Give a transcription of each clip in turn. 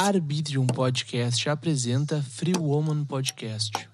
Arbitrium Podcast apresenta Free Woman Podcast.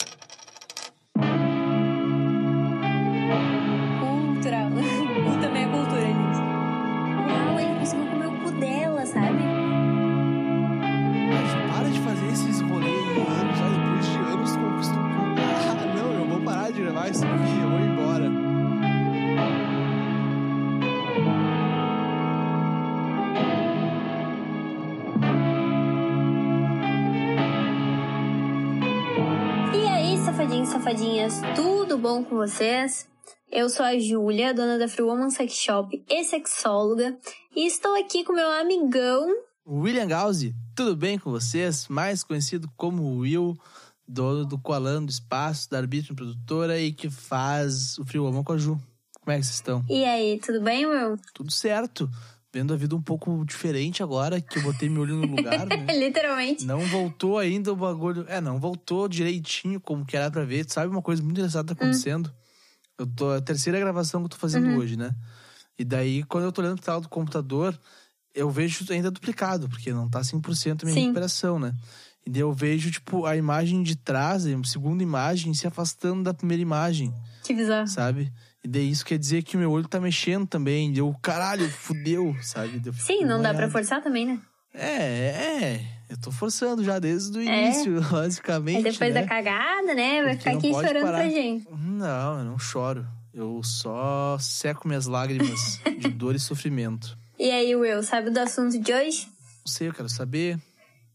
Vocês? Eu sou a Júlia, dona da Free Woman Sex Shop e sexóloga, e estou aqui com meu amigão. William Gauzy, tudo bem com vocês? Mais conhecido como Will, dono do Coalan do Espaço, da Arbitrium Produtora e que faz o Free Woman com a Ju. Como é que vocês estão? E aí, tudo bem, meu? Tudo certo. Vendo a vida um pouco diferente agora, que eu botei meu olho no lugar, né? Literalmente. Não voltou ainda o bagulho. É, não voltou direitinho como que era pra ver. Tu sabe uma coisa muito engraçada tá acontecendo? Eu tô. É a terceira gravação que eu tô fazendo Uhum. hoje, né? E daí, quando eu tô olhando pra tela do computador, eu vejo ainda duplicado, porque não tá 100% a minha Sim. recuperação, né? E daí eu vejo, tipo, a imagem de trás, a segunda imagem, se afastando da primeira imagem, Que bizarro. sabe? E daí isso quer dizer que o meu olho tá mexendo também. Deu, caralho, fudeu, sabe? Daí eu fico Sim, não dá pra forçar também, né? É, é. Eu tô forçando já desde o É. início, basicamente. Aí depois né? da cagada, né? Vai Porque ficar aqui chorando parar. pra gente. Não, eu não choro. Eu só seco minhas lágrimas de dor e sofrimento. E aí, Will, sabe do assunto de hoje? Não sei, eu quero saber.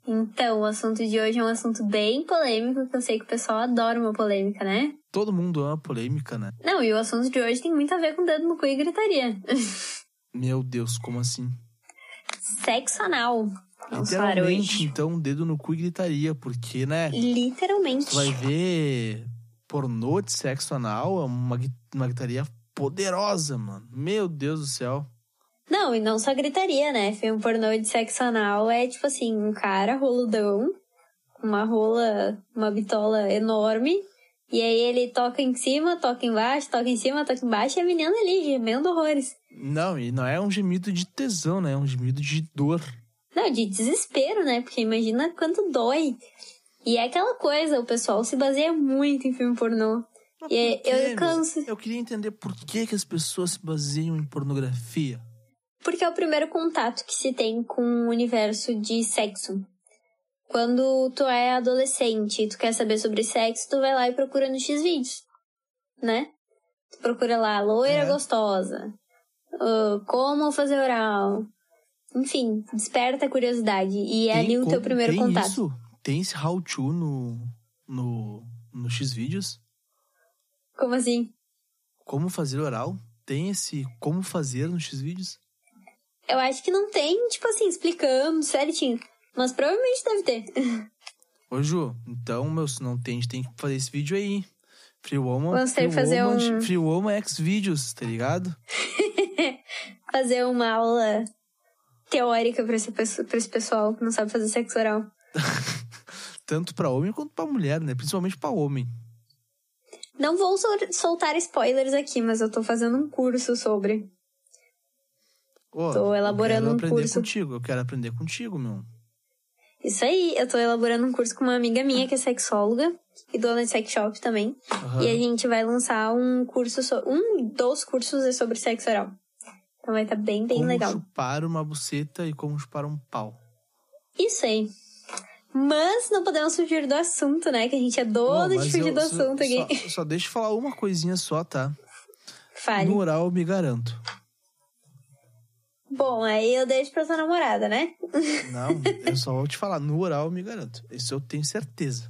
Então, o assunto de hoje é um assunto bem polêmico, que eu sei que o pessoal adora uma polêmica, né? Todo mundo ama polêmica, né? Não, e o assunto de hoje tem muito a ver com dedo no cu e gritaria. Meu Deus, como assim? Sexo anal. Vamos Literalmente, hoje. então, dedo no cu e gritaria, porque, né? Literalmente. Tu vai ver pornô de sexo anal, é uma, uma gritaria poderosa, mano. Meu Deus do céu. Não, e não só gritaria, né? Filme pornô de sexo anal é tipo assim, um cara roludão, uma rola, uma bitola enorme. E aí ele toca em cima, toca embaixo, toca em cima, toca embaixo, e a menina ali gemendo horrores. Não, e não é um gemido de tesão, né? É um gemido de dor. Não, de desespero, né? Porque imagina quanto dói. E é aquela coisa, o pessoal se baseia muito em filme pornô. Mas E por eu canso. Eu queria entender por que, que as pessoas se baseiam em pornografia. Porque é o primeiro contato que se tem com o universo de sexo. Quando tu é adolescente e tu quer saber sobre sexo, tu vai lá e procura no X-Vídeos, né? Tu procura lá, loira É. gostosa, ah, como fazer oral. Enfim, desperta a curiosidade. E é Tem ali o teu primeiro tem contato. Isso? Tem esse how-to no, no, no X-Vídeos? Como assim? Como fazer oral? Tem esse como fazer no X-Vídeos? Eu acho que não tem, tipo assim, explicando certinho. Mas provavelmente deve ter. Ô, Ju, então, meu, se não tem, a gente tem que fazer esse vídeo aí. Free Woman, Vamos ter que fazer Woman, um- Free Woman X Vídeos, tá ligado? Fazer uma aula teórica pra esse, pra esse pessoal que não sabe fazer sexo oral. Tanto pra homem quanto pra mulher, né? Principalmente pra homem. Não vou sol- soltar spoilers aqui, mas eu tô fazendo um curso sobre. Ô, Tô elaborando eu um quero aprender curso. contigo, eu quero aprender contigo, meu. Isso aí, eu tô elaborando um curso com uma amiga minha que é sexóloga e dona de sex shop também. Aham. E a gente vai lançar um curso, so- um dos cursos é sobre sexo oral. Então vai estar bem, bem como legal. chupar uma buceta e como chupar um pau. Isso aí. Mas não podemos fugir do assunto, né? Que a gente é dono de fugir eu do só- assunto aqui. Só, só deixa eu falar uma coisinha só, tá? Fale. No oral eu me garanto. Bom, aí eu deixo pra sua namorada, né? Não, eu só vou te falar, no oral eu me garanto. Isso eu tenho certeza.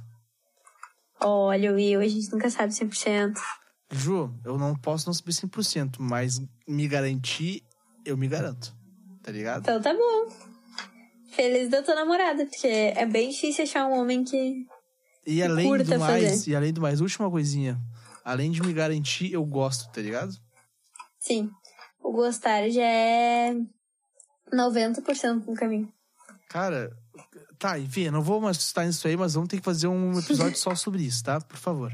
Olha, Will, a gente nunca sabe 100%. Ju, eu não posso não saber 100%, mas me garantir, eu me garanto. Tá ligado? Então tá bom. Feliz da tua namorada, porque é bem difícil achar um homem que. E além do mais, fazer. e além do mais, última coisinha. Além de me garantir, eu gosto, tá ligado? Sim. O gostar já é 90% no caminho. Cara, tá, enfim, eu não vou mais citar nisso aí, mas vamos ter que fazer um episódio só sobre isso, tá? Por favor.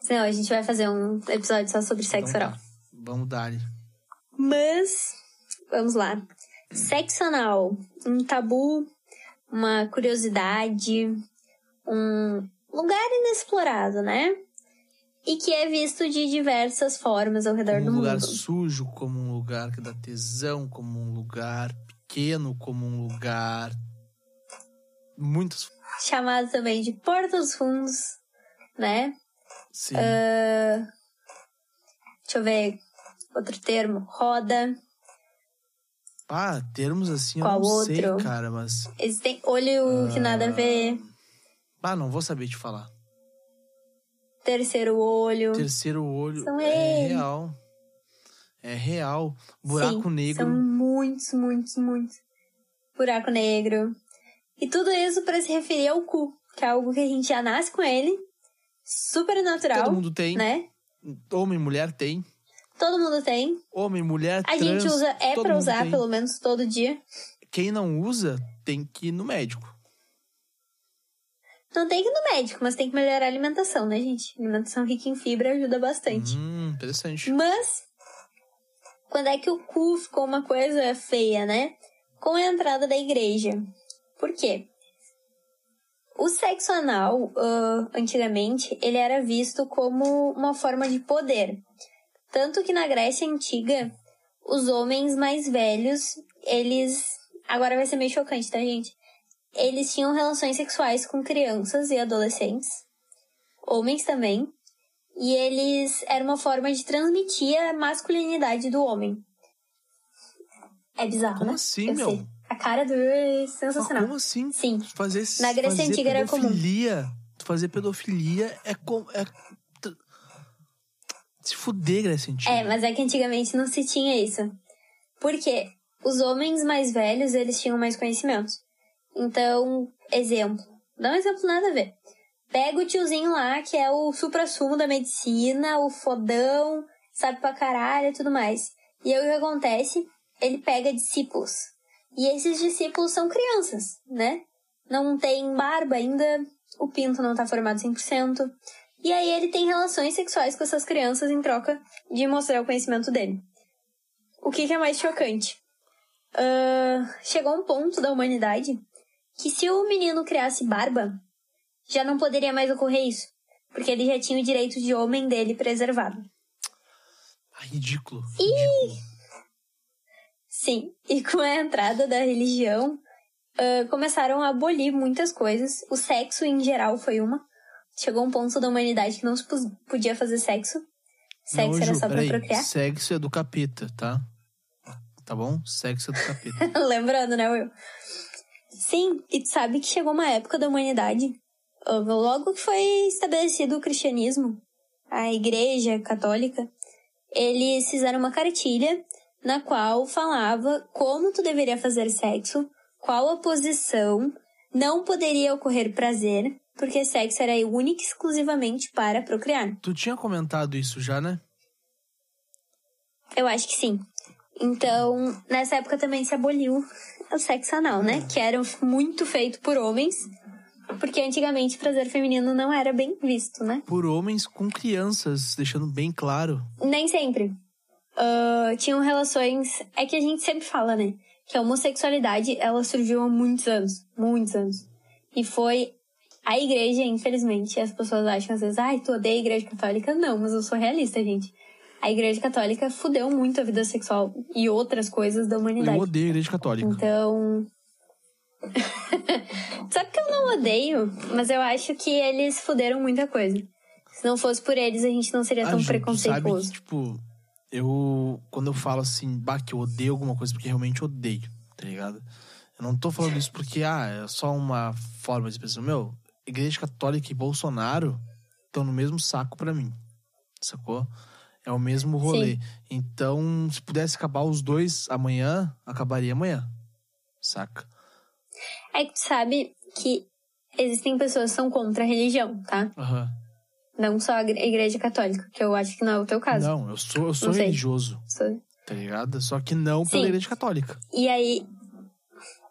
Senão a gente vai fazer um episódio só sobre sexo Então oral. tá. Vamos dar. Mas, vamos lá. Sexo anal, um tabu uma curiosidade, um lugar inexplorado, né? E que é visto de diversas formas ao redor Como do um lugar mundo. sujo, como um lugar que dá tesão, como um lugar pequeno, como um lugar. Muitos. Chamado também de Porta dos Fundos, né? Sim. Ah, deixa eu ver outro termo. Roda. Ah, termos assim eu Qual não sei, outro? cara, mas. Existem olho que nada a ver. Ah, não vou saber te falar. Terceiro olho. Terceiro olho São é eles. real. É real. Buraco Sim, negro. São muitos, muitos, muitos. Buraco negro. E tudo isso para se referir ao cu, que é algo que a gente já nasce com ele. Super natural. Todo mundo tem. Né? Homem e mulher tem. Todo mundo tem. Homem, mulher, A trans, gente usa, é pra usar tem. pelo menos todo dia. Quem não usa tem que ir no médico. Não tem que ir no médico, mas tem que melhorar a alimentação, né, gente? Alimentação rica em fibra ajuda bastante. Hum, interessante. Mas, quando é que o cu ficou uma coisa feia, né? Com a entrada da igreja. Por quê? O sexo anal, ah, antigamente, ele era visto como uma forma de poder. Tanto que na Grécia Antiga, os homens mais velhos, eles... Agora vai ser meio chocante, tá, gente? Eles tinham relações sexuais com crianças e adolescentes. Homens também. E eles era uma forma de transmitir a masculinidade do homem. É bizarro, Como né? assim, Eu meu? sei. A cara do é Mas sensacional. como assim? Sim. Fazer, Na Grécia fazer Antiga era comum. Fazer pedofilia é como. É... Se fuder, Grécia Antiga. É, mas é que antigamente não se tinha isso. Porque os homens mais velhos, eles tinham mais conhecimento. Então, exemplo. Dá um exemplo nada a ver. Pega o tiozinho lá, que é o supra-sumo da medicina, o fodão, sabe pra caralho e tudo mais. E aí o que acontece? Ele pega discípulos. E esses discípulos são crianças, né? Não tem barba ainda, o pinto não tá formado 100%. E aí ele tem relações sexuais com essas crianças em troca de mostrar o conhecimento dele. O que, que é mais chocante? Ah, chegou um ponto da humanidade que se o menino criasse barba, já não poderia mais ocorrer isso. Porque ele já tinha o direito de homem dele preservado. Ah, ridículo. Ridículo. Sim, e com a entrada da religião, ah, começaram a abolir muitas coisas. O sexo, em geral, foi uma. Chegou um ponto da humanidade que não se podia fazer sexo. Sexo Não, era só pra peraí. procriar. Sexo é do capeta, tá? Tá bom? Sexo é do capeta. Lembrando, né, Will? Sim, e tu sabe que chegou uma época da humanidade, ah, logo que foi estabelecido o cristianismo, a igreja católica, eles fizeram uma cartilha na qual falava como tu deveria fazer sexo, qual a posição, não poderia ocorrer prazer, porque sexo era único e exclusivamente para procriar. tu tinha comentado isso já, né? Eu acho que sim. Então, nessa época também se aboliu o sexo anal, né? Que era muito feito por homens. Porque antigamente prazer feminino não era bem visto, né? Por homens com crianças, deixando bem claro. Nem sempre. Ah, tinham relações. É que a gente sempre fala, né? Que a homossexualidade ela surgiu há muitos anos. Muitos anos. E foi a igreja, infelizmente. As pessoas acham às vezes, ai, tu odeia a igreja católica? Não, mas eu sou realista, gente. A igreja católica fudeu muito a vida sexual e outras coisas da humanidade. Eu odeio a igreja católica. Então. Sabe que eu não odeio, mas eu acho que eles fuderam muita coisa. Se não fosse por eles, a gente não seria Ah, tão Ju, tu sabe preconceituoso. que, tipo, eu. Quando eu falo assim, bah, que eu odeio alguma coisa, porque realmente odeio, tá ligado? Eu não tô falando isso porque, ah, é só uma forma de expressão. Meu, Igreja Católica e Bolsonaro estão no mesmo saco pra mim, sacou? É o mesmo rolê. Então, se pudesse acabar os dois amanhã, acabaria amanhã, saca? É que tu sabe que existem pessoas que são contra a religião, tá? Aham. Não só a igre- a igreja católica, que eu acho que não é o teu caso. Não, eu sou, eu sou religioso, Sou- tá ligado? Só que não pela Sim. Igreja Católica. E aí.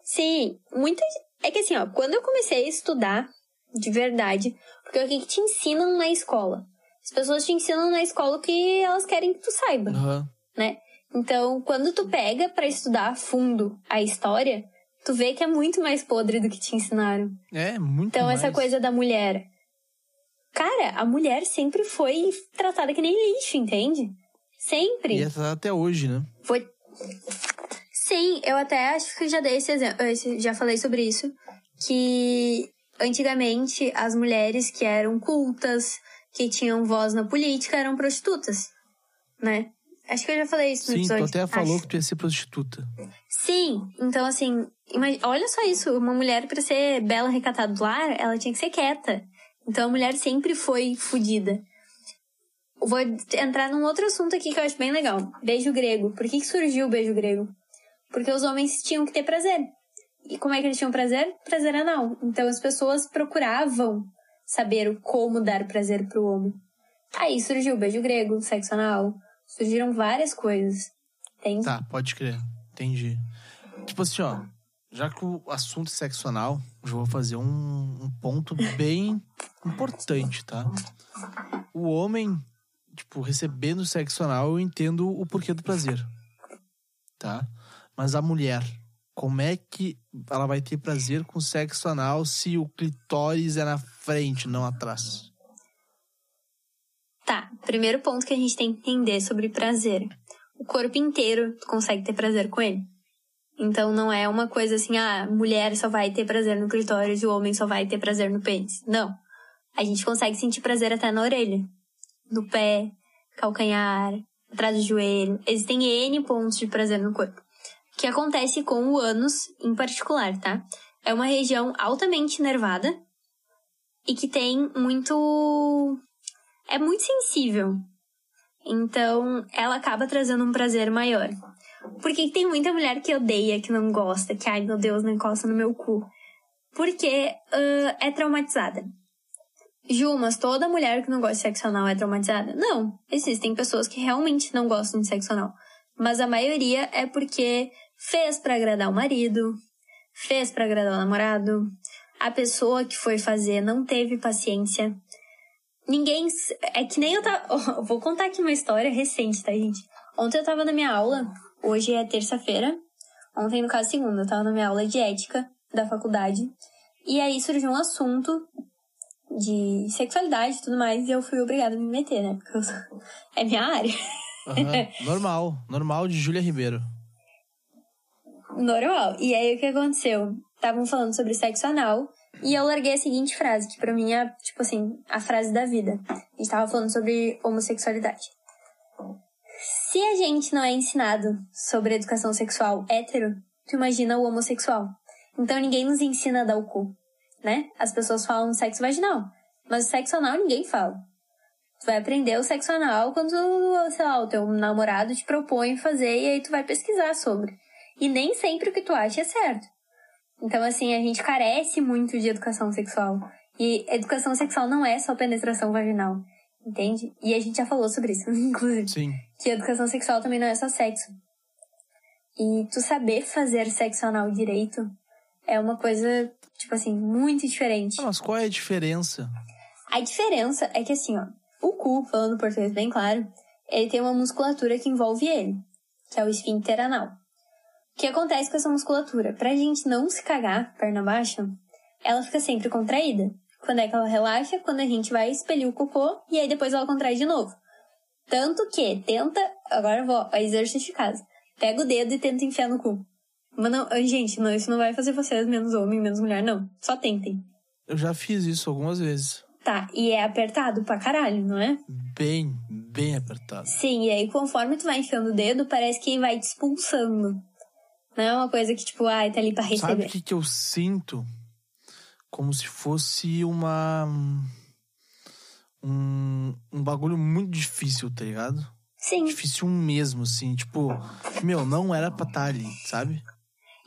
Sim, muita. É que assim, ó, quando eu comecei a estudar de verdade, porque o que, que te ensinam na escola? As pessoas te ensinam na escola o que elas querem que tu saiba, Aham. né? Então, quando tu pega pra estudar a fundo a história, tu vê que é muito mais podre do que te ensinaram. É, muito Então, mais. essa coisa da mulher. Cara, a mulher sempre foi tratada que nem lixo, entende? Sempre. E é até hoje, né? Foi. Sim, eu até acho que já dei esse exemplo, já falei sobre isso, que antigamente as mulheres que eram cultas, que tinham voz na política, eram prostitutas, né? Acho que eu já falei isso no Sim, tu episódio. até falou acho. que tu ia ser prostituta. Sim, então assim, olha só isso, uma mulher pra ser bela recatada do lar, ela tinha que ser quieta. Então a mulher sempre foi fodida. Vou entrar num outro assunto aqui que eu acho bem legal. Beijo grego. Por que, que surgiu o beijo grego? Porque os homens tinham que ter prazer. E como é que eles tinham prazer? Prazer anal. Então as pessoas procuravam saber o como dar prazer pro homem. Aí surgiu o beijo grego, sexo anal. Surgiram várias coisas. Tem Tá, pode crer. Entendi. Tipo assim, ó. Já que o assunto é sexo anal, eu vou fazer um, um ponto bem importante, tá? O homem, tipo, recebendo sexo anal, eu entendo o porquê do prazer. Tá? Mas a mulher, como é que ela vai ter prazer com sexo anal se o clitóris é na frente, não atrás? Tá, primeiro ponto que a gente tem que entender sobre prazer. O corpo inteiro tu consegue ter prazer com ele. Então não é uma coisa assim, ah, mulher só vai ter prazer no clitóris e o homem só vai ter prazer no pênis. Não. A gente consegue sentir prazer até na orelha, no pé, calcanhar, atrás do joelho. Existem N pontos de prazer no corpo. Que acontece com o ânus em particular, tá? É uma região altamente nervada e que tem muito é muito sensível. Então, ela acaba trazendo um prazer maior. Porque tem muita mulher que odeia, que não gosta, que, ai meu Deus, não encosta no meu cu. Porque ah, é traumatizada. Ju, mas toda mulher que não gosta de sexo anal é traumatizada? Não. Existem pessoas que realmente não gostam de sexo anal. Mas a maioria é porque fez pra agradar o marido, fez pra agradar o namorado, a pessoa que foi fazer não teve paciência. Ninguém. É que nem eu tava. Vou contar aqui uma história recente, tá, gente? Ontem eu tava na minha aula, hoje é terça-feira. Ontem, no caso, segunda, eu tava na minha aula de ética da faculdade. E aí surgiu um assunto de sexualidade e tudo mais, e eu fui obrigada a me meter, né? Porque eu sou- é minha área. Aham, normal, normal de Júlia Ribeiro. Normal. E aí o que aconteceu? Estavam falando sobre sexo anal e eu larguei a seguinte frase, que pra mim é, tipo assim, a frase da vida. A gente tava falando sobre homossexualidade. Se a gente não é ensinado sobre educação sexual hétero, tu imagina o homossexual. Então ninguém nos ensina a dar o cu, né? As pessoas falam sexo vaginal, mas o sexo anal ninguém fala. Tu vai aprender o sexo anal quando, sei lá, o teu namorado te propõe fazer e aí tu vai pesquisar sobre. E nem sempre o que tu acha é certo. Então, assim, a gente carece muito de educação sexual. E educação sexual não é só penetração vaginal, entende? E a gente já falou sobre isso, inclusive. Sim. Que educação sexual também não é só sexo. E tu saber fazer sexo anal direito é uma coisa, tipo assim, muito diferente. Ah, Mas qual é a diferença? A diferença é que assim, ó, o cu, falando português bem claro, ele tem uma musculatura que envolve ele, que é o esfíncter anal. O que acontece com essa musculatura? Pra gente não se cagar, perna baixa, ela fica sempre contraída. Quando é que ela relaxa? Quando a gente vai expelir o cocô e aí depois ela contrai de novo. Tanto que tenta, agora eu vou, exercício de casa. Pega o dedo e tenta enfiar no cu. Mas não, gente, não, isso não vai fazer vocês menos homem, menos mulher, não. Só tentem. Eu já fiz isso algumas vezes. Tá, e é apertado pra caralho, não é? Bem, bem apertado. Sim, e aí conforme tu vai enfiando o dedo, parece que vai te expulsando. Não é uma coisa que, tipo, ai, tá ali pra Sabe receber. o que, que eu sinto? Como se fosse uma. Um, um bagulho muito difícil, tá ligado? Sim. Difícil mesmo, assim. Tipo, meu, não era pra estar ali, sabe?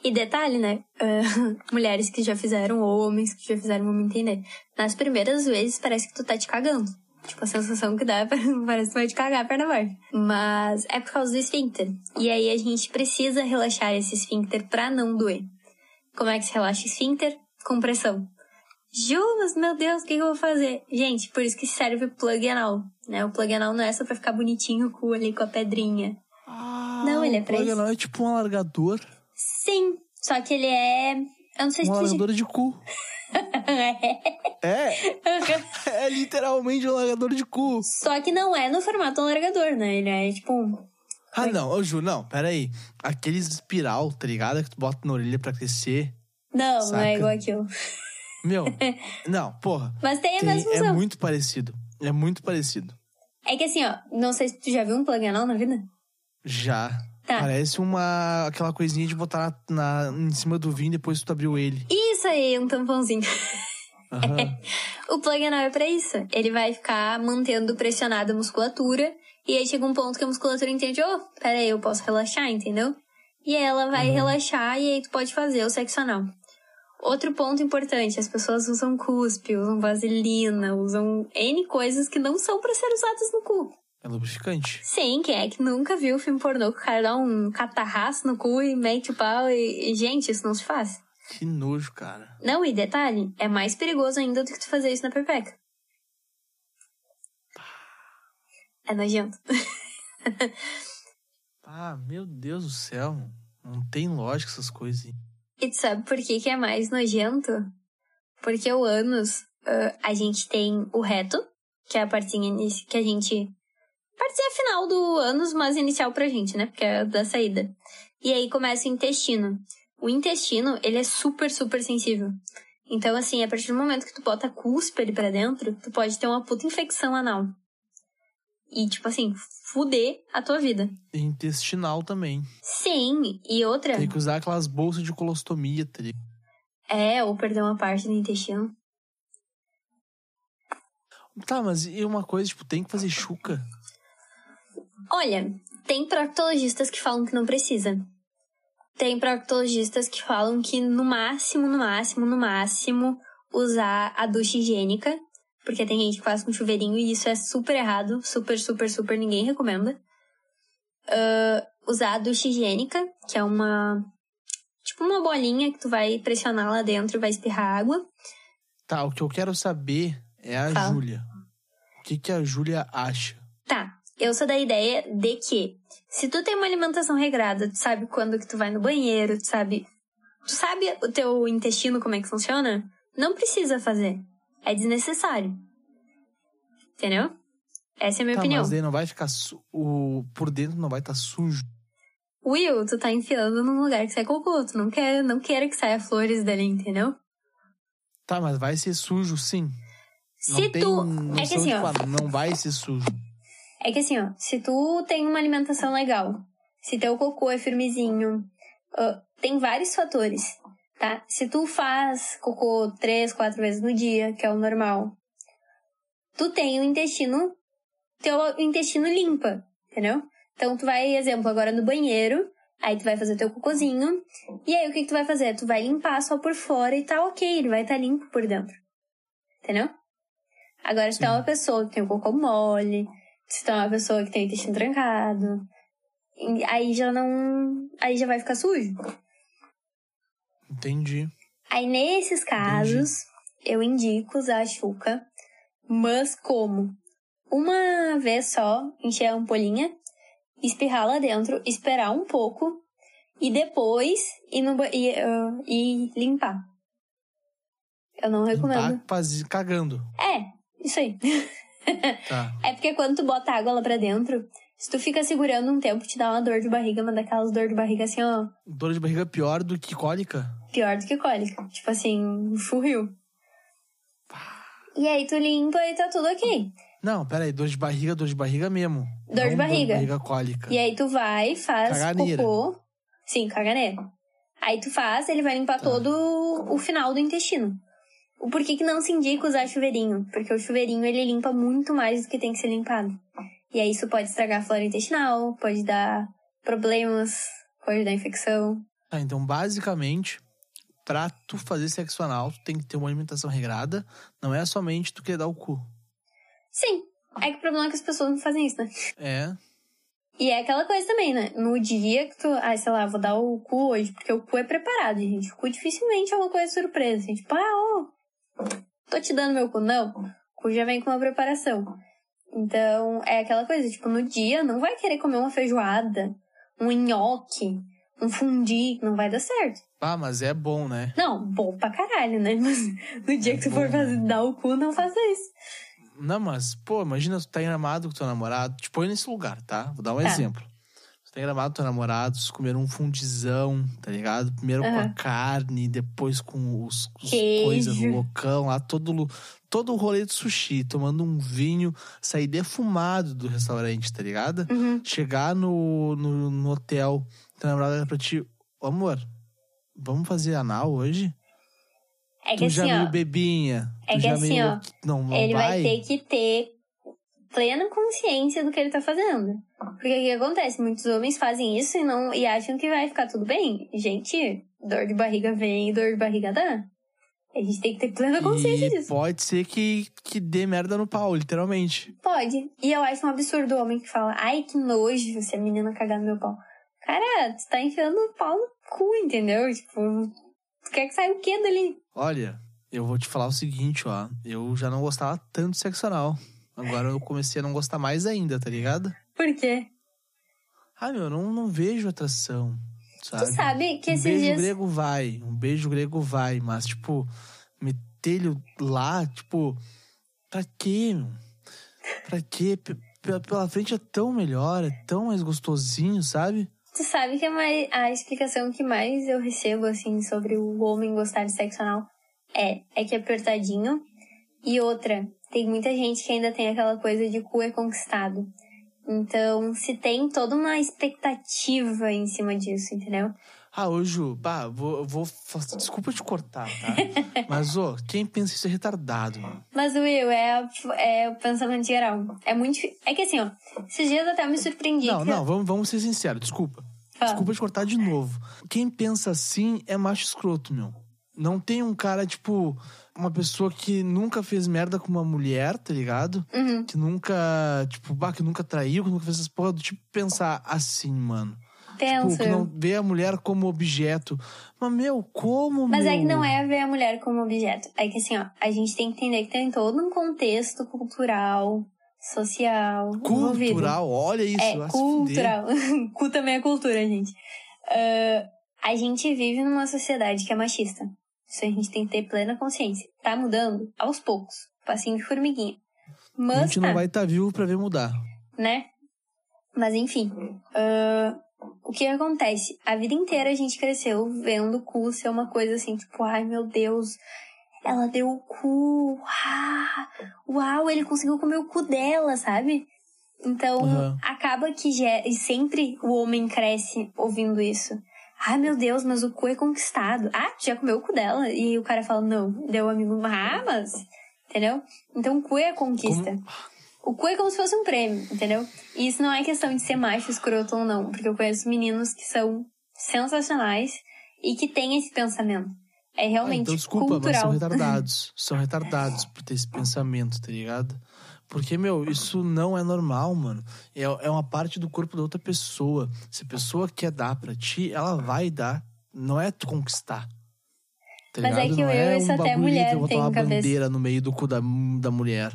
E detalhe, né? ah, mulheres que já fizeram, ou homens que já fizeram, vão me entender. Nas primeiras vezes parece que tu tá te cagando. Tipo, a sensação que dá é parece que vai te cagar a perna aberta. Mas é por causa do esfíncter. E aí a gente precisa relaxar esse esfíncter pra não doer. Como é que se relaxa o esfíncter? Com pressão. Julas, meu Deus, o que, que eu vou fazer? Gente, por isso que serve o plug anal, né? O plug anal não é só pra ficar bonitinho o cu ali com a pedrinha. Ah, Não, ele é o pra plug isso. anal é tipo um alargador. Sim, Só que ele é. Eu não sei se Uma tu. largadora de cu. É, é literalmente um largador de cu. Só que não é no formato um largador, né? Ele é tipo. um- Ah, não, ô Ju, não, pera aí. Aqueles espiral, tá ligado? Que tu bota na orelha pra crescer. Não, não Saca? é igual aquilo. Meu, não, porra. Mas tem a tem- mesma é função. muito parecido. É muito parecido. É que assim, ó, não sei se tu já viu um plug anal na vida. Já. Parece uma. aquela coisinha de botar na, na- em cima do vinho depois tu abriu ele. Isso aí, um tampãozinho. Aham. O plug anal é pra isso. Ele vai ficar mantendo pressionada a musculatura. E aí chega um ponto que a musculatura entende, ô, pera aí, eu posso relaxar, entendeu? E aí ela vai Uhum. relaxar e aí tu pode fazer o sexo anal. Outro ponto importante, as pessoas usam cuspe, usam vaselina, usam N coisas que não são pra ser usadas no cu. É lubrificante. Sim, quem é que nunca viu o filme pornô que o cara dá um catarraço no cu e mete o pau e, e, gente, isso não se faz. Que nojo, cara. Não, e detalhe, é mais perigoso ainda do que tu fazer isso na pepeca. É nojento. Ah, meu Deus do céu. Não tem lógica essas coisas. E tu sabe por que, que é mais nojento? Porque o ânus, ah, a gente tem o reto, que é a partinha que a gente. Partezinha final do ânus, mas inicial pra gente, né? Porque é da saída. E aí começa o intestino. O intestino, ele é super, super sensível. Então, assim, a partir do momento que tu bota ali pra dentro, tu pode ter uma puta infecção anal. E, tipo assim, fuder a tua vida. Intestinal também. Sim, e outra. Tem que usar aquelas bolsas de colostomia, tá? É, ou perder uma parte do intestino. Tá, mas e uma coisa, tipo, tem que fazer chuca? Olha, tem proctologistas que falam que não precisa. Tem proctologistas que falam que no máximo, no máximo, no máximo, usar a ducha higiênica. Porque tem gente que faz com chuveirinho e isso é super errado. Super, super, super, ninguém recomenda. Ah, usar a ducha higiênica, que é uma. Tipo uma bolinha que tu vai pressionar lá dentro e vai espirrar água. Tá, o que eu quero saber é a Fala. Júlia. O que, que a Júlia acha? Tá, eu sou da ideia de que se tu tem uma alimentação regrada, tu sabe quando que tu vai no banheiro, tu sabe. Tu sabe o teu intestino como é que funciona? Não precisa fazer. É desnecessário. Entendeu? Essa é a minha tá, opinião. mas daí não vai ficar. Su... O... Por dentro não vai estar sujo. Will, tu tá enfiando num lugar que sai cocô. Tu não quer, não quer que saia flores dali, entendeu? Tá, mas vai ser sujo, sim. Se não tem tu. noção É que assim, ó. não vai ser sujo. É que assim, ó, se tu tem uma alimentação legal, se teu cocô é firmezinho, tem vários fatores, tá? Se tu faz cocô três, quatro vezes no dia, que é o normal, tu tem o intestino, teu intestino limpa, entendeu? Então tu vai, exemplo, agora no banheiro, aí tu vai fazer teu cocôzinho, e aí o que, que tu vai fazer? Tu vai limpar só por fora e tá ok, ele vai estar tá limpo por dentro. Entendeu? Agora, se tu é uma pessoa que tem o cocô mole, se tu é uma pessoa que tem o intestino trancado, aí já não. Aí já vai ficar sujo. Entendi. Aí nesses casos, eu indico usar a chuca, mas como? Uma vez só, encher a ampolinha, espirrar lá dentro, esperar um pouco e depois ir, no, e, ah, e limpar. Eu não recomendo. Tá faz... cagando. É, isso aí. Tá. É porque quando tu bota água lá pra dentro, se tu fica segurando um tempo, te dá uma dor de barriga, uma daquelas dor de barriga assim, ó, Dor de barriga pior do que cólica? pior do que cólica. Tipo assim, churril. E aí tu limpa e tá tudo ok. Não, pera aí. Dor de barriga, dor de barriga mesmo. Dor de Não barriga. Dor de barriga cólica. E aí tu vai, faz Caganeira. cocô. Sim, caganeira. Aí tu faz, ele vai limpar Tá. todo o final do intestino. O porquê que não se indica usar chuveirinho? Porque o chuveirinho ele limpa muito mais do que tem que ser limpado. E aí isso pode estragar a flora intestinal, pode dar problemas, pode dar infecção. Tá, então basicamente, pra tu fazer sexo anal, tu tem que ter uma alimentação regrada. Não é somente tu querer dar o cu. Sim, é que o problema é que as pessoas não fazem isso, né? É. E é aquela coisa também, né? No dia que tu, ah, sei lá, vou dar o cu hoje, porque o cu é preparado, gente. O cu dificilmente é uma coisa surpresa. Assim, tipo, ah, ô, tô te dando meu cu. Não. O cu já vem com uma preparação. Então, é aquela coisa, tipo, no dia não vai querer comer uma feijoada, um nhoque, um fundi, não vai dar certo. Ah, mas é bom, né? Não, bom pra caralho, né? Mas no dia É que tu bom, for fazer, né? dar o cu, não faça isso. Não, mas, pô, imagina tu tá enramado com teu namorado. Te põe nesse lugar, tá? Vou dar um Tá. exemplo. Tá com teu namorado, vocês comeram um fundizão, tá ligado? Primeiro com a carne, depois com os, os coisas no locão lá, todo, todo o rolê de sushi, tomando um vinho, sair defumado do restaurante, tá ligado? Uhum. Chegar no, no, no hotel, teu namorado olha pra ti, amor, vamos fazer anal hoje? É que tu já assim, ó, bebinha. é que já assim, meio, ó, não, não ele vai vai ter que ter plena consciência do que ele tá fazendo. Porque o que acontece? Muitos homens fazem isso e não e acham que vai ficar tudo bem. Gente, dor de barriga vem e dor de barriga dá. A gente tem que ter plena consciência E disso. pode ser que, que dê merda no pau, literalmente. Pode. E eu acho um absurdo o homem que fala, ai, que nojo se a menina cagar no meu pau. Cara, tu tá enfiando o pau no cu, entendeu? Tipo, tu quer que saia o quê dali? Olha, eu vou te falar o seguinte, ó. Eu já não gostava tanto de sexo anal. Agora eu comecei a não gostar mais ainda, tá ligado? Por quê? Ah, meu, eu não, não vejo atração, sabe? Tu sabe que um esses beijo dias. grego vai, um beijo grego vai, mas, tipo, meter-lhe lá, tipo, pra quê, meu? Pra quê? P- Pela frente é tão melhor, é tão mais gostosinho, sabe? Tu sabe que a, mai- a explicação que mais eu recebo, assim, sobre o homem gostar de sexo anal é, é que é apertadinho. E outra, tem muita gente que ainda tem aquela coisa de cu é conquistado. Então, se tem toda uma expectativa em cima disso, entendeu? Ah, ô Ju, bah, vou, eu vou. Desculpa te cortar, tá? Mas, ô, quem pensa isso é retardado, mano. Mas, Will, é, é o pensamento geral. É muito. É que assim, ó, esses dias até eu me surpreendi. Não, não, vamos, vamos ser sinceros, desculpa. Fala. Desculpa te cortar de novo. Quem pensa assim é macho escroto, meu. Não tem um cara, tipo, uma pessoa que nunca fez merda com uma mulher, tá ligado? Uhum. Que nunca, tipo, bah, que nunca traiu, que nunca fez essas porra do tipo pensar assim, mano. Penso. Tipo, que não vê a mulher como objeto. Mas, meu, como, Mas meu? é que não é ver a mulher como objeto. É que assim, ó, a gente tem que entender que tem todo um contexto cultural, social, envolvido. Cultural, olha isso. É, cultural. Cu também é cultura, gente. Ah, a gente vive numa sociedade que é machista. Isso a gente tem que ter plena consciência. Tá mudando aos poucos. Passinho de formiguinha. A Mas gente tá, não vai estar vivo pra ver mudar. né? Mas enfim. ah, o que acontece? A vida inteira a gente cresceu vendo o cu ser uma coisa assim, tipo, ai meu Deus, ela deu o cu. Uau, uau ele conseguiu comer o cu dela, sabe? Então, Aham. acaba que e sempre o homem cresce ouvindo isso. Ai, meu Deus, mas o cu é conquistado. Ah, já comeu o cu dela? E o cara fala, não. Deu o amigo, ah, mas... Entendeu? Então, o cu é conquista. O cu é como se fosse um prêmio, entendeu? E isso não é questão de ser macho escroto ou não. Porque eu conheço meninos que são sensacionais e que têm esse pensamento. É Ah, realmente então desculpa, mas cultural. são retardados. são retardados por ter esse pensamento, tá ligado? Porque, meu, isso não é normal, mano. É, é uma parte do corpo da outra pessoa. Se a pessoa quer dar pra ti, ela vai dar. Não é tu conquistar. Tá Mas é ligado? que não eu- é isso um até mulher tem uma cabeça. bandeira no meio do cu da, da mulher.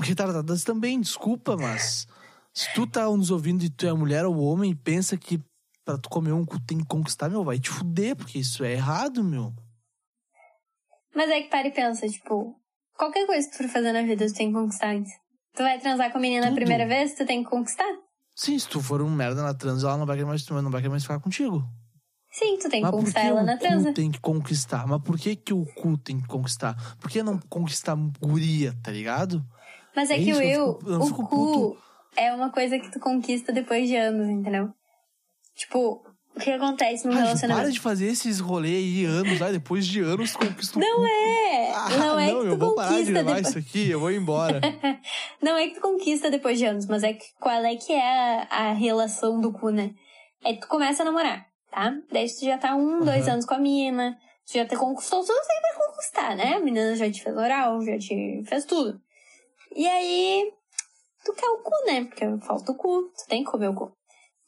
Retardadas também, desculpa, mas... Se tu tá nos ouvindo e tu é mulher ou homem e pensa que pra tu comer um cu tem que conquistar, meu, vai te fuder, porque isso é errado, meu. Mas é que para e pensa, tipo, qualquer coisa que tu for fazer na vida, tu tem que conquistar antes. Tu vai transar com a menina a primeira vez, tu tem que conquistar. Sim, se tu for um merda na transa, ela não vai querer mais, não vai querer mais ficar contigo. Sim, tu tem que Mas conquistar que ela o na transa. tem que conquistar? Mas por que, que o cu tem que conquistar? Por que não conquistar guria, tá ligado? Mas é, É que o eu eu, fico- o cu é uma coisa que tu conquista depois de anos, entendeu? Tipo, que acontece no Ju, para relacionamento? de fazer esses rolês aí anos, aí depois de anos tu conquista Não é! Ah, não é que tu eu vou parar de gravar depois. isso aqui, eu vou embora. Não é que tu conquista depois de anos, mas é que qual é que é a, a relação do cu, né? É que tu começa a namorar, tá? Daí tu já tá um, dois Aham. anos com a mina, tu já te conquistou tudo que tem pra conquistar, né? A menina já te fez oral, já te fez tudo. E aí, tu quer o cu, né? Porque falta o cu, tu tem que comer o cu.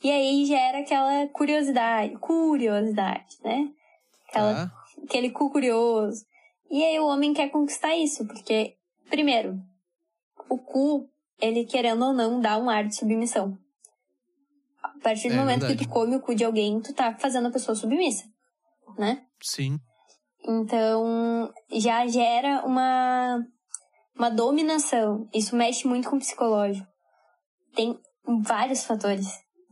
E aí gera aquela curiosidade, curiosidade, né? Aquela Tá? aquele cu curioso. E aí o homem quer conquistar isso, porque, primeiro, o cu, ele querendo ou não, dá um ar de submissão. A partir do É momento verdade. que tu come o cu de alguém, tu tá fazendo a pessoa submissa, né? Sim. Então, já gera uma, uma dominação. Isso mexe muito com o psicológico. Tem vários fatores,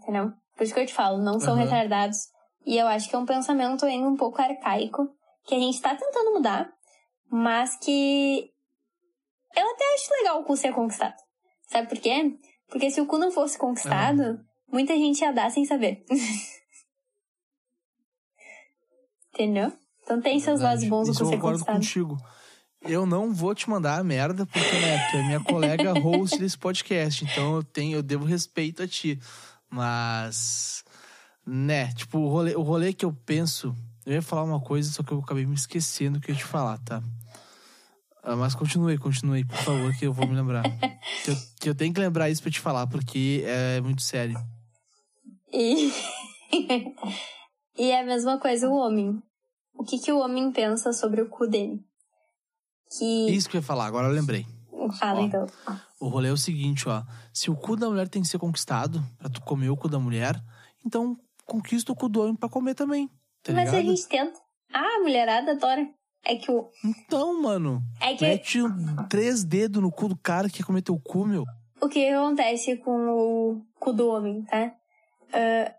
entendeu? Por isso que eu te falo, não são Aham. retardados. E eu acho que é um pensamento ainda um pouco arcaico, que a gente tá tentando mudar, mas que eu até acho legal o cu ser conquistado. Sabe por quê? Porque se o cu não fosse conquistado, muita gente ia dar sem saber. Entendeu? Então tem seus lados bons o cu eu ser conquistado. contigo. Eu não vou te mandar a merda, porque, né, tu é minha colega host desse podcast, então eu tenho, eu devo respeito a ti. Mas, né, tipo, o rolê, o rolê que eu penso, eu ia falar uma coisa, só que eu acabei me esquecendo que eu ia te falar, tá? Ah, Mas continue, continue, por favor, que eu vou me lembrar. que, eu, que eu tenho que lembrar isso pra te falar, porque é muito sério. E... e é a mesma coisa o homem. O que, que o homem pensa sobre o cu dele? Que. Isso que eu ia falar, agora eu lembrei. Fala Ó. então. O rolê é o seguinte, ó. Se o cu da mulher tem que ser conquistado pra tu comer o cu da mulher, então conquista o cu do homem pra comer também. Tá Mas ligado? a gente tenta. Ah, a mulherada adora. É que o. Então, mano, É que mete três dedos no cu do cara que comer teu cu, meu. o que acontece com o cu do homem, tá? Ah,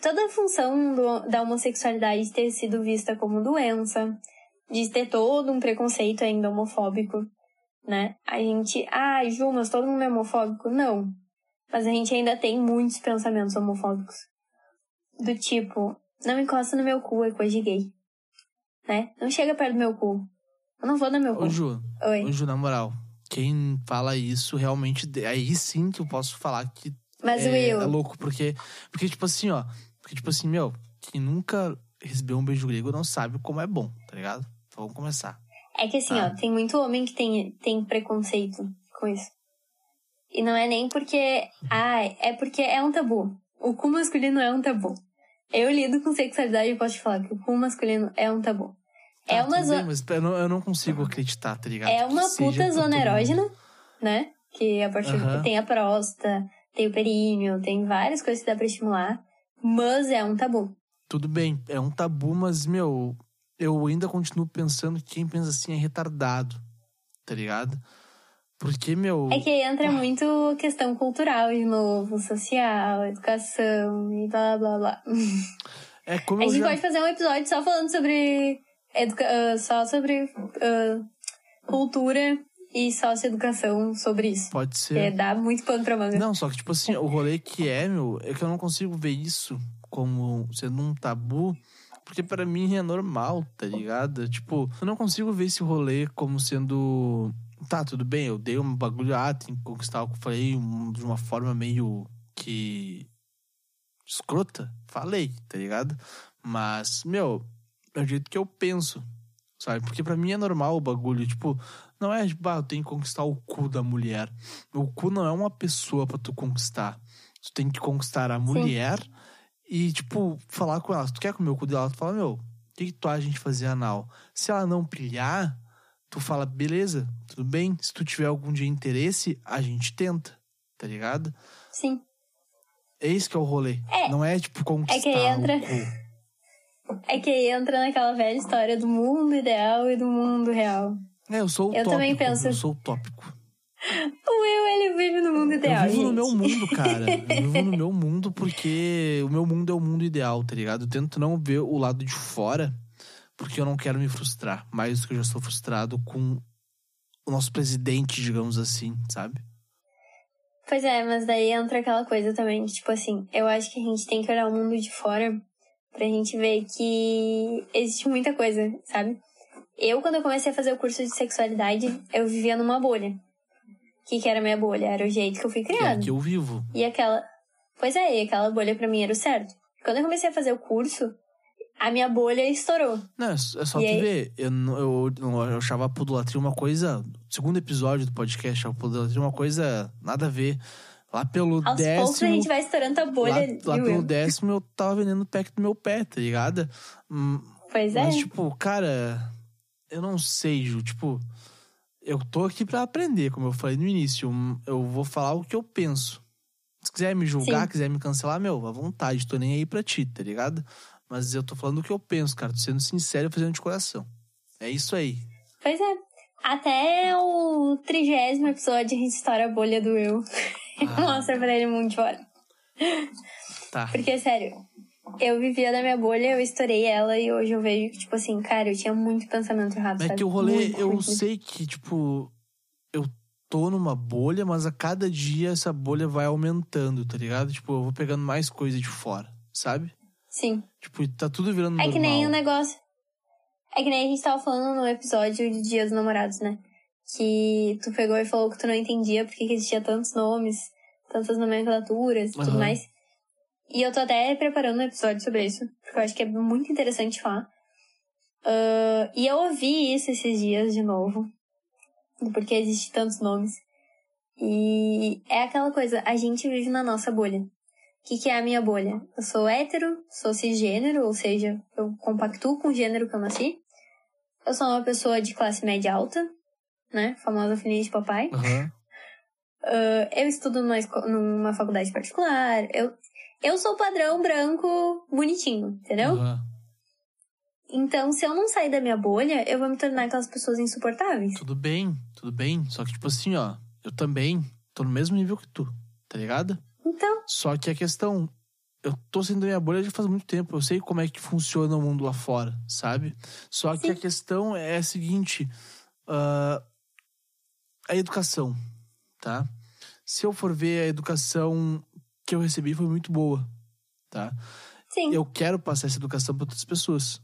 toda a função do- da homossexualidade ter sido vista como doença, de ter todo um preconceito ainda homofóbico, né? A gente, ah, Ju, mas todo mundo é homofóbico? Não. Mas a gente ainda tem muitos pensamentos homofóbicos. Do tipo, não encosta no meu cu, é coisa de gay. Né? Não chega perto do meu cu. Eu não vou no meu cu. Ô, Ju, Oi. ô, Ju, na moral, quem fala isso realmente. Aí sim que eu posso falar que Mas, é, Will, é louco, porque, porque, tipo assim, ó. Porque, tipo assim, meu, quem nunca recebeu um beijo grego não sabe como é bom, tá ligado? Então, vamos começar. É que assim, Ah. ó, tem muito homem que tem, tem preconceito com isso. E não é nem porque. Ah, é porque é um tabu. O cu masculino é um tabu. Eu lido com sexualidade e posso te falar que o cu masculino é um tabu. Tá, é uma zona. mas eu não, eu não consigo acreditar, tá ligado? É uma puta zona erógena, né? Que a partir Aham. tem a próstata, tem o períneo, tem várias coisas que dá pra estimular. Mas é um tabu. Tudo bem, é um tabu, mas, meu, eu ainda continuo pensando que quem pensa assim é retardado, tá ligado? Porque, meu. É que aí entra muito questão cultural de novo, social, educação e blá blá blá. É como A gente já. pode fazer um episódio só falando sobre. Educa ah, só sobre ah, cultura e socioeducação sobre isso. Pode ser. dá muito pano pra manga. Não, só que, tipo assim, o rolê que é, meu, é que eu não consigo ver isso como sendo um tabu, porque pra mim é normal, tá ligado? Tipo, eu não consigo ver esse rolê como sendo. Tá, tudo bem, eu dei um bagulho, ah, tem que conquistar o que eu falei de uma forma meio que. escrota. Falei, tá ligado? Mas, meu, é o jeito que eu penso, sabe? Porque pra mim é normal o bagulho, tipo, não é tipo, ah, eu tenho que conquistar o cu da mulher. O cu não é uma pessoa pra tu conquistar. Tu tem que conquistar a mulher e, tipo, falar com ela. Se tu quer comer o cu dela, tu fala, meu, o que, que tu acha a gente fazer anal? Se ela não pilhar, tu fala, beleza, tudo bem. Se tu tiver algum dia interesse, a gente tenta, tá ligado? Sim. É isso que é o rolê. É. Não é, tipo, conquistar É que entra- o cu. É que aí entra naquela velha história do mundo ideal e do mundo real. É, eu sou o Eu tópico. também penso- Eu sou o tópico. O Will, ele vive no mundo ideal. eu vivo no gente. meu mundo, cara. Eu vivo no meu mundo porque o meu mundo é o mundo ideal, tá ligado? Eu tento não ver o lado de fora porque eu não quero me frustrar. Mais do que eu já sou frustrado com o nosso presidente, digamos assim, sabe? Pois é, mas daí entra aquela coisa também, que, tipo assim, eu acho que a gente tem que olhar o mundo de fora pra gente ver que existe muita coisa, sabe? Eu, quando eu comecei a fazer o curso de sexualidade, eu vivia numa bolha. O que, que era minha bolha? Era o jeito que eu fui Que é que eu vivo. E aquela. Pois é, e aquela bolha pra mim era o certo. Quando eu comecei a fazer o curso, a minha bolha estourou. Não, é só é E tu aí? ver. Eu, não- eu, eu achava a podolatria uma coisa. Segundo episódio do podcast, a podolatria uma coisa nada a ver. Lá pelo Aos poucos a décimo. gente vai estourando a bolha. Lá, lá pelo décimo eu tava vendendo o pack do meu pé, tá ligado? Pois é. Mas, tipo, cara, eu não sei, Ju. Tipo, eu tô aqui pra aprender, como eu falei no início. Eu vou falar o que eu penso, Se quiser me julgar, Sim. quiser me cancelar, meu, à vontade, tô nem aí pra ti, tá ligado? Mas eu tô falando o que eu penso, cara. Tô sendo sincero e fazendo de coração. É isso aí. Pois é. Até o trigésimo episódio a gente estoura a bolha do eu. Ah. Mostra pra ele muito fora. Tá. Porque, sério, eu vivia na minha bolha, eu estourei ela e hoje eu vejo que, tipo assim, cara, eu tinha muito pensamento errado. É sabe? que o rolê, Muito, eu muito. sei que, tipo, eu tô numa bolha, mas a cada dia essa bolha vai aumentando, tá ligado? Tipo, eu vou pegando mais coisa de fora, sabe? Sim. Tipo, tá tudo virando É normal. que nem o negócio. É que nem a gente tava falando no episódio de Dia dos Namorados, né? Que tu pegou e falou que tu não entendia porque que existia tantos nomes, tantas nomenclaturas e tudo mais. E eu tô até preparando um episódio sobre isso, porque eu acho que é muito interessante falar. Ah, e eu ouvi isso esses dias de novo, do porquê existe tantos nomes. E é aquela coisa, a gente vive na nossa bolha. O que, que é a minha bolha? Eu sou hétero, sou cisgênero, ou seja, eu compactuo com o gênero que eu nasci. Eu sou uma pessoa de classe média alta, né? Famosa filhinha de papai. Aham. Ah, eu estudo numa, numa faculdade particular. Eu, eu sou padrão branco bonitinho, entendeu? aham. Então, se eu não sair da minha bolha, eu vou me tornar aquelas pessoas insuportáveis. Tudo bem, tudo bem. Só que, tipo assim, ó, eu também tô no mesmo nível que tu, tá ligado? Então, Só que a questão, eu tô saindo da minha bolha já faz muito tempo. Eu sei como é que funciona o mundo lá fora, sabe? Só que Sim. a questão é a seguinte: ah, a educação, tá? Se eu for ver a educação que eu recebi foi muito boa, tá? sim. Eu quero passar essa educação para outras pessoas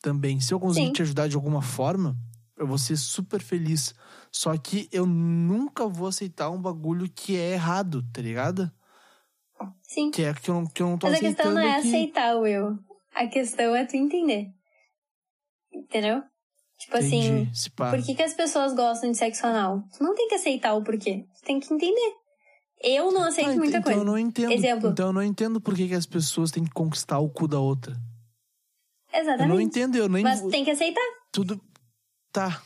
também. Se eu conseguir Sim. te ajudar de alguma forma, eu vou ser super feliz. Só que eu nunca vou aceitar um bagulho que é errado, tá ligado? Sim. Que é que eu não, que eu não tô Mas a questão não é que... aceitar o eu. A questão é tu entender. Entendeu? Tipo assim, Entendi, pá. por que, que as pessoas gostam de sexo anal? Tu não tem que aceitar o porquê. Tu tem que entender. Eu não aceito Ah, muita então coisa. eu não entendo. Exemplo. Então eu não entendo por que, que as pessoas têm que conquistar o cu da outra. Eu Exatamente. não entendo, eu nem. Mas tem que aceitar. Tudo. Tá.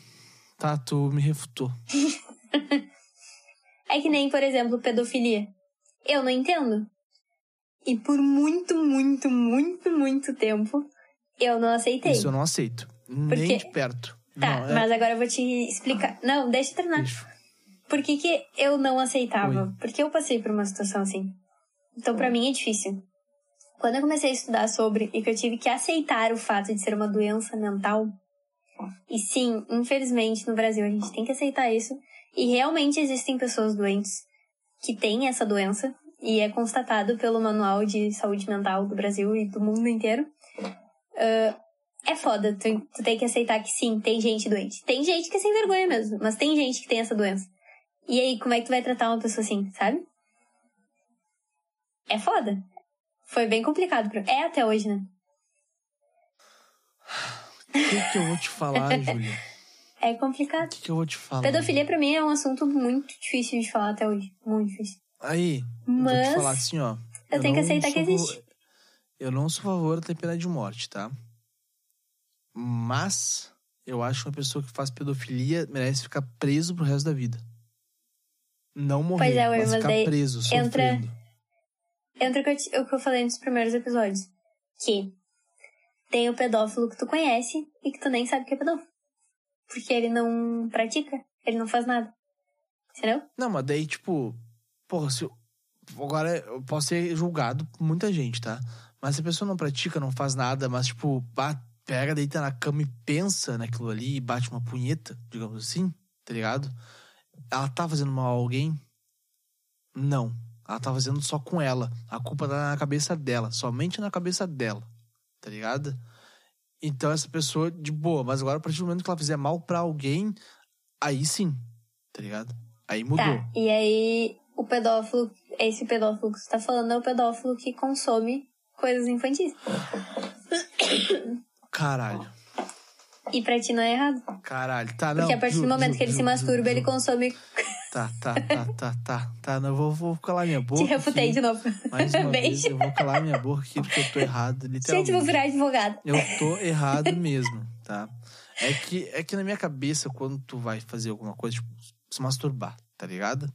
Tá, tu me refutou. É que nem, por exemplo, pedofilia. Eu não entendo. E por muito, muito, muito, muito tempo, eu não aceitei. Isso eu não aceito. Nem Porque- de perto. Tá, não, é... mas agora eu vou te explicar. Não, deixa eu terminar. Deixa. Por que, que eu não aceitava? Oi. Porque eu passei por uma situação assim. Então, pra mim é difícil. Quando eu comecei a estudar sobre e que eu tive que aceitar o fato de ser uma doença mental, e sim, infelizmente no Brasil a gente tem que aceitar isso, e realmente existem pessoas doentes que têm essa doença, e é constatado pelo Manual de Saúde Mental do Brasil e do mundo inteiro. Ah, é foda, tu, tu tem que aceitar que sim, tem gente doente. Tem gente que é sem vergonha mesmo, mas tem gente que tem essa doença. E aí, como é que tu vai tratar uma pessoa assim, sabe? É foda. Foi bem complicado. Pra... É até hoje, né? O que, que eu vou te falar, Júlia? É O complicado. que, que eu vou te falar? Pedofilia pra mim é um assunto muito difícil de falar até hoje. Muito difícil. Aí, eu vou Mas te falar assim, ó. eu tenho que aceitar que existe. fa- Eu não sou a favor da pena de morte, tá? Mas eu acho que uma pessoa que faz pedofilia merece ficar preso pro resto da vida. Não morrer, Pois é, mas ficar preso, entra- sofrendo. Entra o que, eu o que eu falei nos primeiros episódios. Que tem o pedófilo que tu conhece e que tu nem sabe que é pedófilo. Porque ele não pratica, ele não faz nada. Entendeu? Não, mas daí, tipo, porra, se eu... agora eu posso ser julgado por muita gente, tá? Mas se a pessoa não pratica, não faz nada, mas, tipo, pega, deita na cama e pensa naquilo ali e bate uma punheta, digamos assim, tá ligado? Ela tá fazendo mal a alguém? Não. Ela tá fazendo só com ela. A culpa tá na cabeça dela, somente na cabeça dela, tá ligado? Então essa pessoa, de boa, mas agora a partir do momento que ela fizer mal pra alguém, aí sim, tá ligado? Aí mudou. Tá. E aí, o pedófilo, esse pedófilo que você tá falando é o pedófilo que consome coisas infantis. Caralho. E pra ti não é errado. Caralho. Tá, não. Porque a partir Ju, do momento Ju, que ele Ju, se masturba, ele consome. Tá, tá, tá, tá, tá. Tá, não, eu vou, vou calar minha boca. Te refutei aqui. de novo. Mais uma vez, Beijo. eu vou calar minha boca aqui porque eu tô errado, literalmente. Gente, vou virar advogada. Eu tô errado mesmo, tá? É que, é que na minha cabeça, quando tu vai fazer alguma coisa, tipo, se masturbar, tá ligado?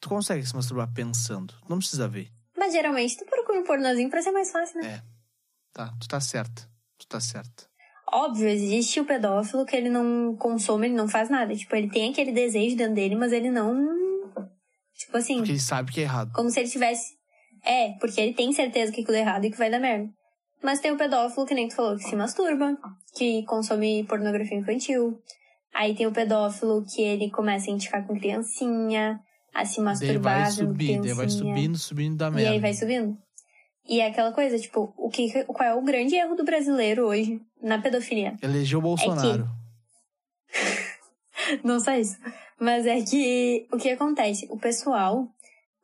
Tu consegue se masturbar pensando. Não precisa ver. Mas geralmente tu procura um pornozinho pra ser mais fácil, né? É. Tá, tu tá certa. Tu tá certa. Óbvio, existe o pedófilo que ele não consome, ele não faz nada. Tipo, ele tem aquele desejo dentro dele, mas ele não. Tipo assim. Porque ele sabe que é errado. Como se ele tivesse. É, porque ele tem certeza que aquilo é errado e que vai dar merda. Mas tem o pedófilo, que nem tu falou, que se masturba, que consome pornografia infantil. Aí tem o pedófilo que ele começa a indicar com criancinha, a se Daí masturbar vai vendo subir, daí vai subindo, subindo da E merda. aí vai subindo. E é aquela coisa, tipo, o que, qual é o grande erro do brasileiro hoje na pedofilia? Elegeu o Bolsonaro. Não só isso. Mas é que o que acontece? O pessoal.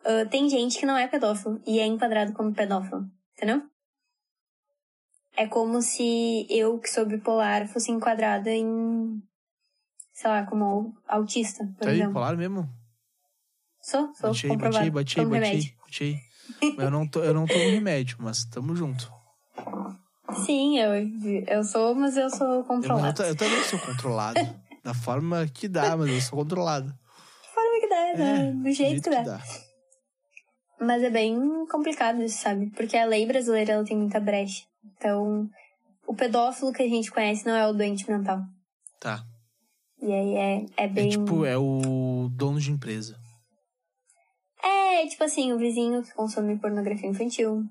ah, tem gente que não é pedófilo e é enquadrado como pedófilo. Entendeu? É como se eu, que sou bipolar, fosse enquadrada em. Sei lá, como autista, por Tá aí, exemplo. polar mesmo? Sou, sou Bati aí, comprovado. bati aí, bati aí, bati aí. Eu não, tô, eu não tomo remédio, mas tamo junto. Sim, eu, eu sou, mas eu sou Eu, eu, controlada. ta- eu também sou controlado. da forma que dá, mas eu sou controlado. Forma que dá, É, né? do jeito, que dá. Mas é bem complicado isso, sabe? Porque a lei brasileira ela tem muita brecha. Então, o pedófilo que a gente conhece não é o doente mental. Tá. E aí é, é bem. É tipo, é o dono de empresa. É, tipo assim, o vizinho que consome pornografia infantil.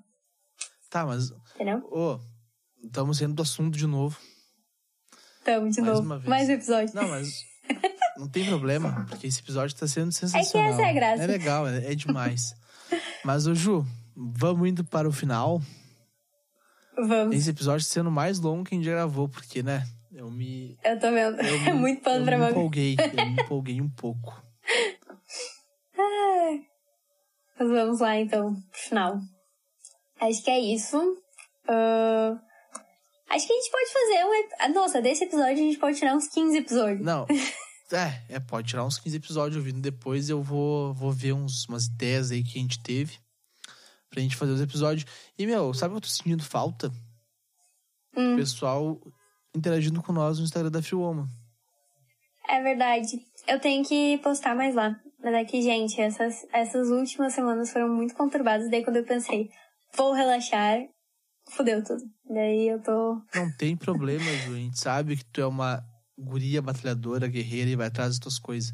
Tá, mas, Entendeu? ô, estamos saindo do assunto de novo. Tamo de Mais novo. uma vez. Mais um episódio. Não, mas não tem problema, porque esse episódio tá sendo sensacional. essa é a graça. É legal, é, é demais. Mas, ô Ju, vamos indo para o final. Vamos. Esse episódio sendo mais longo que a gente já gravou, porque, né, eu me... Eu tô vendo. Eu é me- muito pano eu pra me manga. empolguei, eu me empolguei um pouco. Mas vamos lá, então, pro final. Acho que é isso. Ah, acho que a gente pode fazer um. ah, Nossa, desse episódio a gente pode tirar uns 15 episódios. Não, é, é, pode tirar uns 15 episódios ouvindo depois, eu vou, vou ver uns, umas ideias aí que a gente teve pra gente fazer os episódios. E, meu, sabe o que eu tô sentindo falta? Hum. O pessoal interagindo com nós no Instagram da Woman. É verdade. Eu tenho que postar mais lá. Mas é que, gente, essas, essas últimas semanas foram muito conturbadas. Daí quando eu pensei, vou relaxar, fudeu tudo. Daí eu tô. Não tem problema, Ju. A gente sabe que tu é uma guria batalhadora, guerreira e vai atrás das tuas coisas.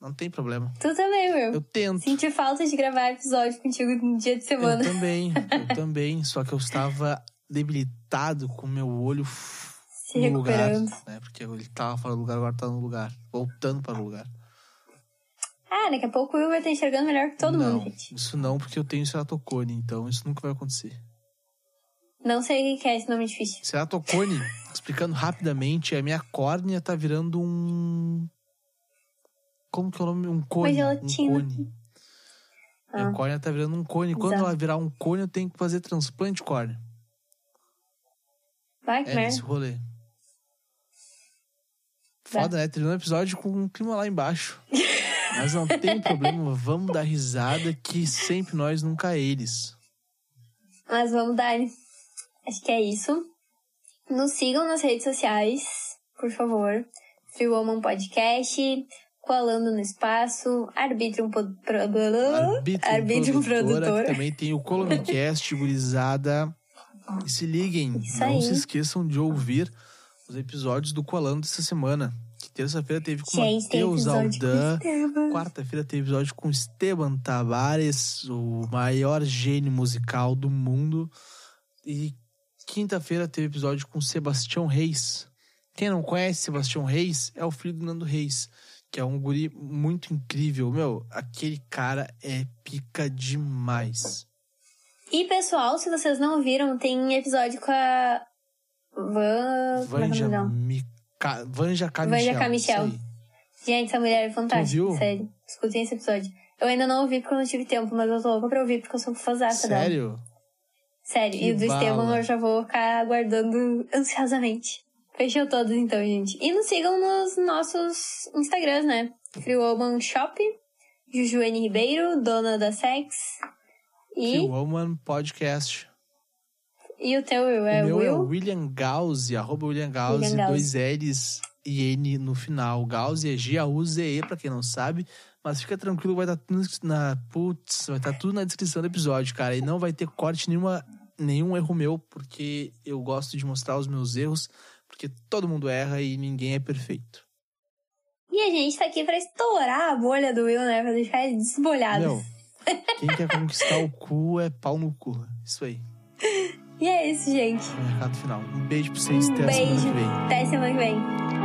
Não tem problema. Tu também, meu. Eu tento. Senti falta de gravar episódio contigo no dia de Eu semana. também, eu também. Só que eu estava debilitado com o meu olho Se no lugar. recuperando. Né? Porque ele tava fora do lugar, agora tá no lugar. Voltando para o lugar. Ah, daqui a pouco o Will vai estar enxergando melhor que todo não, mundo, gente. Isso não, porque eu tenho ceratocone, então isso nunca vai acontecer. Não sei o que é esse nome difícil. Ceratocone, explicando rapidamente, a minha córnea tá virando um. Como que é o nome? Um cone. Um gelatina. cone. Minha Ah. córnea tá virando um cone. Quando Exato. ela virar um cone, eu tenho que fazer transplante de córnea. Vai, que É nesse rolê. Foda, né? Terminou o episódio com um clima lá embaixo. Mas não tem problema, vamos dar risada que sempre nós, nunca eles. Mas vamos dar. Acho que é isso. Nos sigam nas redes sociais, por favor. Free Woman Podcast, Coalando no Espaço, Arbitrium Pod... Pro... Arbítrio, Arbitrium produtora, Produtora. que também tem o Colomicast, gurizada. E se liguem, Isso não aí. se esqueçam de ouvir os episódios do Colando dessa semana. Que terça-feira teve com Gente, tem Matheus Aldan. Quarta-feira teve episódio com Esteban Tavares, o maior gênio musical do mundo. E quinta-feira teve episódio com Sebastião Reis. Quem não conhece Sebastião Reis é o filho do Nando Reis, que é um guri muito incrível. Meu, aquele cara é pica demais. E pessoal, se vocês não viram, tem episódio com a Van... é é Vanja, dela? Mica... Vanja K. Michel. Vanja K. Michel. isso aí. Gente, essa mulher é fantástica, sério. Escutem esse episódio. Eu ainda não ouvi porque eu não tive tempo, mas eu tô louca pra ouvir porque eu sou fãzaça dela. Sério? Sério, Que e o do bala. Estevam eu já vou ficar aguardando ansiosamente. Fechou todos então, gente. E nos sigam nos nossos Instagrams, né? Free Woman Shop, Jujuene Ribeiro, dona da Sex. E, Que Woman Podcast. e o teu é o meu Will? é William Gauze, arroba William Gauze, William Gauze. dois L's e N no final. Gauss é G-A-U-Z-E, pra quem não sabe. Mas fica tranquilo, vai estar tá tudo na. Putz, vai estar tá tudo na descrição do episódio, cara. E não vai ter corte nenhuma, nenhum erro meu, porque eu gosto de mostrar os meus erros, porque todo mundo erra e ninguém é perfeito. E a gente tá aqui pra estourar a bolha do Will, né? Pra deixar ele desbolhado. Meu, quem quer conquistar o cu é pau no cu. Isso aí. E é isso, gente. Recado final. Um beijo pra vocês. Um até beijo. semana que vem. Até semana que vem.